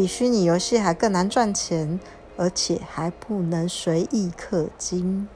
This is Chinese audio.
比虚拟游戏还更难赚钱而且还不能随意氪金。